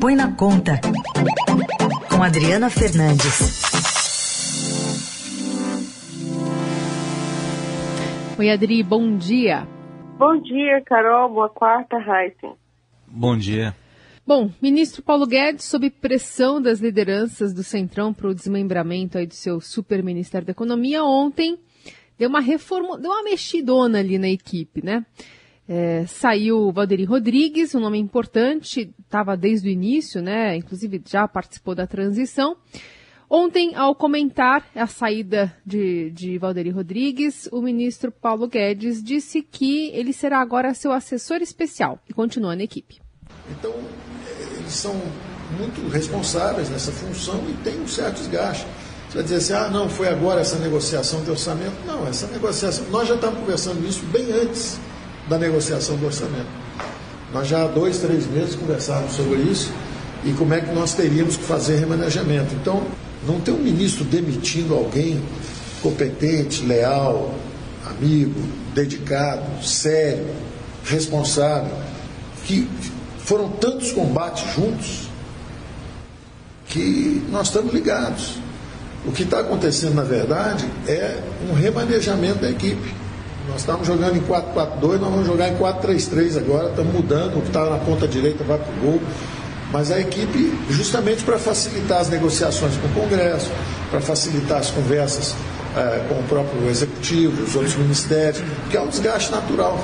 Põe na Conta, com Adriana Fernandes. Oi, Adri, bom dia. Bom dia, Carol. Boa quarta, Heisen. Bom dia. Bom, ministro Paulo Guedes, sob pressão das lideranças do Centrão para o desmembramento aí do seu super Ministério da Economia, ontem deu uma reforma, deu uma mexidona ali na equipe, né? É, saiu o Valderi Rodrigues, um nome importante, estava desde o início, né? Inclusive já participou da transição. Ontem, ao comentar a saída de, de Valderi Rodrigues, o ministro Paulo Guedes disse que ele será agora seu assessor especial e continua na equipe. Então, eles são muito responsáveis nessa função e têm um certo desgaste. Você vai dizer assim, ah, não, foi agora essa negociação de orçamento. Não, essa negociação, nós já estávamos conversando isso bem antes da negociação do orçamento. Nós já há dois, três meses conversávamos sobre isso e como é que nós teríamos que fazer remanejamento. Então, não tem um ministro demitindo alguém competente, leal, amigo, dedicado, sério, responsável, que foram tantos combates juntos que nós estamos ligados. O que está acontecendo, na verdade, é um remanejamento da equipe. Nós estávamos jogando em 4-4-2, nós vamos jogar em 4-3-3 agora, estamos mudando, o que está na ponta direita vai para o gol. Mas a equipe, justamente para facilitar as negociações com o Congresso, para facilitar as conversas é, com o próprio Executivo, os outros ministérios, que é um desgaste natural.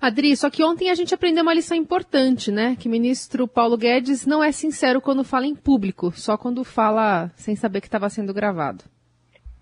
Adri, só que ontem a gente aprendeu uma lição importante, né? Que o ministro Paulo Guedes não é sincero quando fala em público, só quando fala sem saber que estava sendo gravado.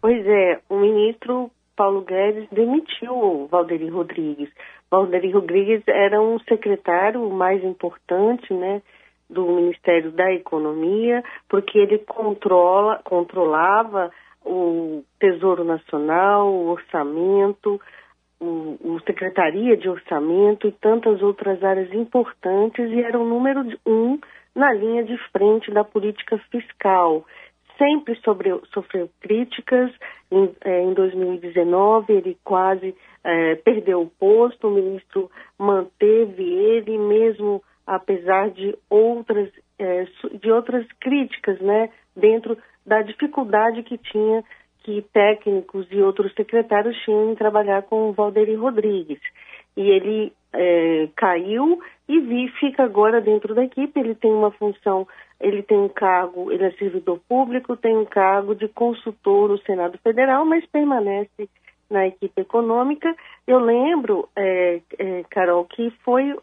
Pois é, o ministro Paulo Guedes demitiu o Valderi Rodrigues. Valderi Rodrigues era um secretário mais importante, né, do Ministério da Economia, porque ele controla, controlava o Tesouro Nacional, o orçamento, o, o, Secretaria de Orçamento e tantas outras áreas importantes e era o número um na linha de frente da política fiscal sempre sofreu críticas. Em, é, em 2019, ele quase é, perdeu o posto, o ministro manteve ele, mesmo apesar de outras, é, de outras críticas, né, dentro da dificuldade que tinha que técnicos e outros secretários tinham em trabalhar com o Valderi Rodrigues. E ele é, caiu e vi, fica agora dentro da equipe. Ele tem uma função, ele tem um cargo, ele é servidor público, tem um cargo de consultor no Senado Federal, mas permanece na equipe econômica. Eu lembro, é, é, Carol, que foi,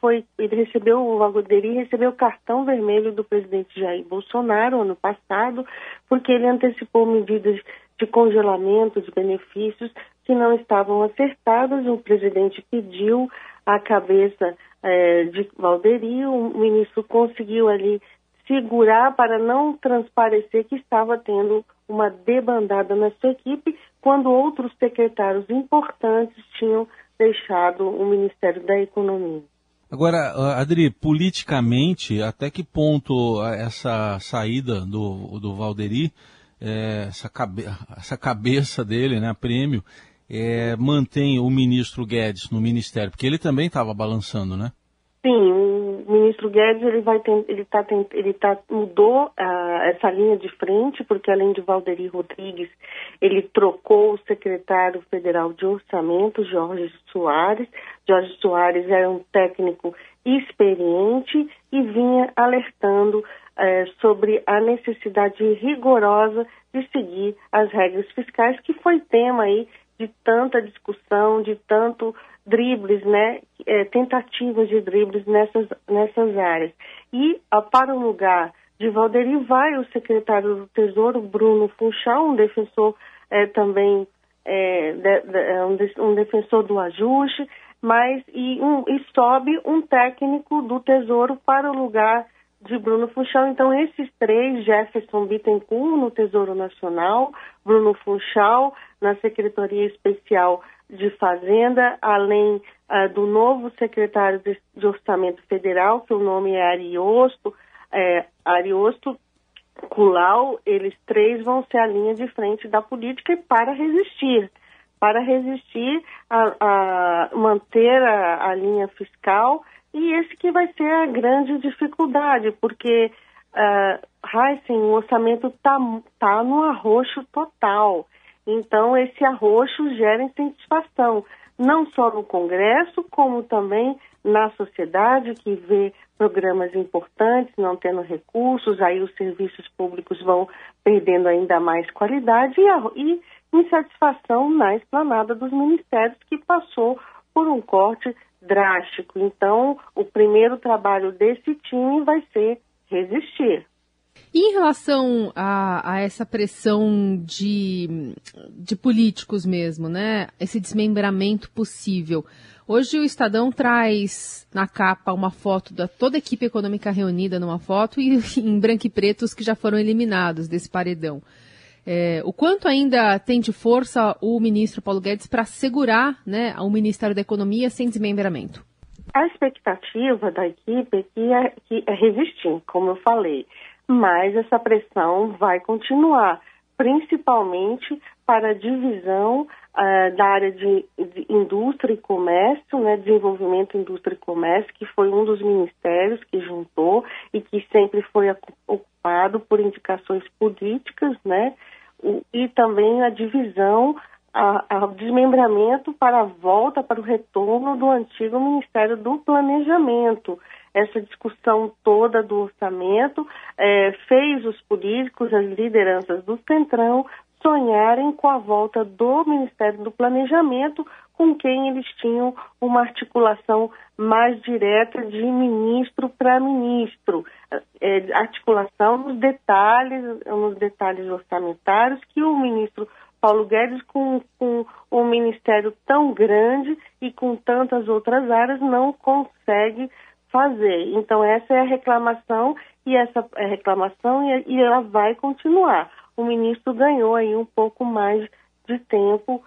foi, ele recebeu, o Valderi recebeu o cartão vermelho do presidente Jair Bolsonaro ano passado, porque ele antecipou medidas de congelamento de benefícios que não estavam acertadas. O presidente pediu a cabeça é, de Valderi, o ministro conseguiu ali segurar para não transparecer que estava tendo uma debandada na sua equipe, quando outros secretários importantes tinham deixado o Ministério da Economia. Agora, Adri, politicamente, até que ponto essa saída do, do Valderi, é, essa, cabe, essa cabeça dele, né, prêmio, é, mantém o ministro Guedes no ministério? Porque ele também estava balançando, né? Sim, ministro Guedes ele vai ele tá, ele tá mudou uh, essa linha de frente porque além de Valderi Rodrigues ele trocou o secretário federal de orçamento Jorge Soares. Jorge Soares era um técnico experiente e vinha alertando uh, sobre a necessidade rigorosa de seguir as regras fiscais que foi tema aí de tanta discussão, de tanto dribles, né, é, tentativas de dribles nessas, nessas áreas. E a, para o lugar de Valderi vai o secretário do Tesouro, Bruno Funchal, um defensor é, também, é, de, de, é, um, um, defensor do ajuste, mas e, um, e sobe um técnico do Tesouro para o lugar de Bruno Funchal. Então, esses três, Jefferson Bittencourt no Tesouro Nacional, Bruno Funchal na Secretaria Especial de Fazenda, além uh, do novo secretário de, de, Orçamento Federal, que o nome é Ariosto, é, Ariosto Culau, eles três vão ser a linha de frente da política para resistir, para resistir a, a manter a, a linha fiscal E esse que vai ser a grande dificuldade, porque uh, Heisen, o orçamento está tá no arroxo total. Então, esse arroxo gera insatisfação, não só no Congresso, como também na sociedade, que vê programas importantes não tendo recursos, aí os serviços públicos vão perdendo ainda mais qualidade e, a, e insatisfação na esplanada dos ministérios, que passou por um corte drástico. Então, o primeiro trabalho desse time vai ser resistir. E em relação a, a, essa pressão de, de políticos mesmo, né? Esse desmembramento possível. Hoje o Estadão traz na capa uma foto da toda a equipe econômica reunida numa foto e em branco e preto os que já foram eliminados desse paredão. É, o quanto ainda tem de força o ministro Paulo Guedes para segurar né, o Ministério da Economia sem desmembramento? A expectativa da equipe é que é, que é resistir, como eu falei, mas essa pressão vai continuar, principalmente para a divisão uh, da área de, de, indústria e comércio, né, desenvolvimento, indústria e comércio, que foi um dos ministérios que juntou e que sempre foi ocupado por indicações políticas, né, e também a divisão, o desmembramento para a volta, para o retorno do antigo Ministério do Planejamento. Essa discussão toda do orçamento é, fez os políticos, as lideranças do Centrão, sonharem com a volta do Ministério do Planejamento, com quem eles tinham uma articulação mais direta de ministro para ministro, é, articulação nos detalhes, nos detalhes orçamentários que o ministro Paulo Guedes, com, com um ministério tão grande e com tantas outras áreas, não consegue fazer. Então essa é a reclamação e essa é reclamação e, e ela vai continuar. O ministro ganhou aí um pouco mais de tempo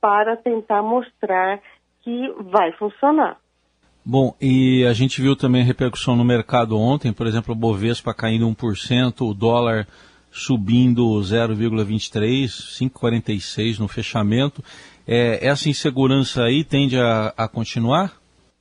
para tentar mostrar que vai funcionar. Bom, e a gente viu também a repercussão no mercado ontem, por exemplo, o Bovespa caindo 1%, o dólar subindo 0,23, 5,46 no fechamento. É, essa insegurança aí tende a, a, continuar?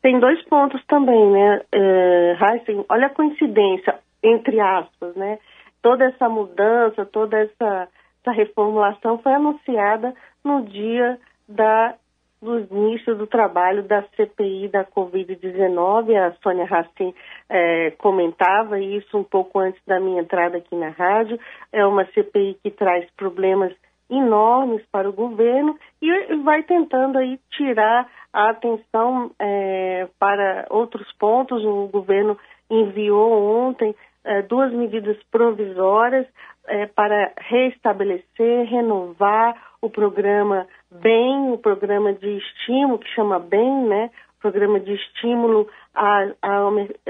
Tem dois pontos também, né, é, Heisen? Olha a coincidência, entre aspas, né? Toda essa mudança, toda essa, essa reformulação foi anunciada no dia da, do início do trabalho da CPI da Covid-19. A Sônia Racim é, comentava isso um pouco antes da minha entrada aqui na rádio. É uma CPI que traz problemas enormes para o governo e vai tentando aí tirar a atenção é, para outros pontos. O governo enviou ontem é, duas medidas provisórias é, para restabelecer, renovar o programa BEM, o programa de estímulo, que chama BEM, né? Programa de estímulo à,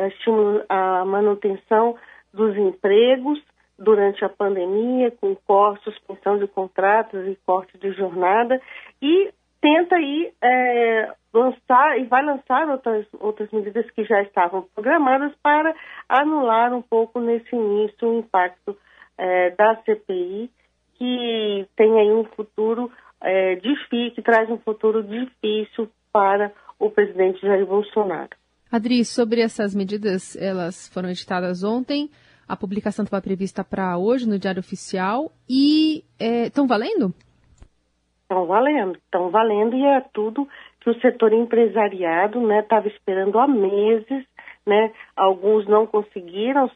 estímulo à manutenção dos empregos durante a pandemia, com corte, suspensão de contratos e corte de jornada, e tenta aí é, lançar e vai lançar outras, outras medidas que já estavam programadas para anular um pouco nesse início o impacto é, da CPI, que tem aí um futuro é, difícil, que traz um futuro difícil para o presidente Jair Bolsonaro. Adri, sobre essas medidas, elas foram editadas ontem, a publicação estava prevista para hoje no Diário Oficial e estão é, valendo? Estão valendo, estão valendo e é tudo que o setor empresariado estava né, esperando há meses, né? Alguns não conseguiram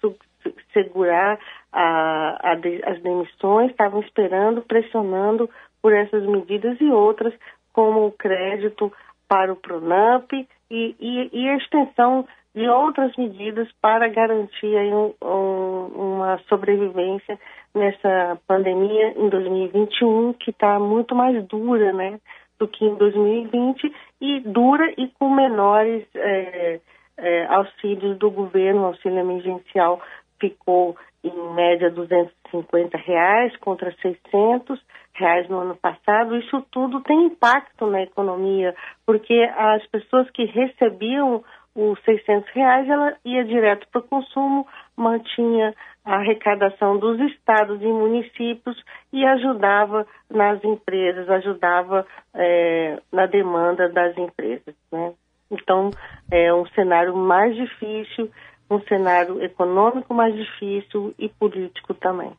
segurar a, a de, as demissões, estavam esperando, pressionando por essas medidas e outras, como o crédito para o Pronamp e, e, e a extensão de outras medidas para garantir um, um, uma sobrevivência nessa pandemia em 2021, que está muito mais dura, né, do que em 2020 e dura e com menores é, é, auxílios do governo, auxílio emergencial ficou em média 250 reais contra 600 reais no ano passado. Isso tudo tem impacto na economia, porque as pessoas que recebiam os 600 reais, ela ia direto para o consumo, mantinha a arrecadação dos estados e municípios e ajudava nas empresas, ajudava é, na demanda das empresas, né? Então, é um cenário mais difícil, um cenário econômico mais difícil e político também.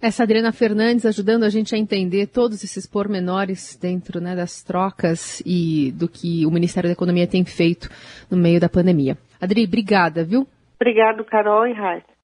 Essa Adriana Fernandes ajudando a gente a entender todos esses pormenores dentro né, das trocas e do que o Ministério da Economia tem feito no meio da pandemia. Adri, obrigada, viu? Obrigado, Carol e Raíssa.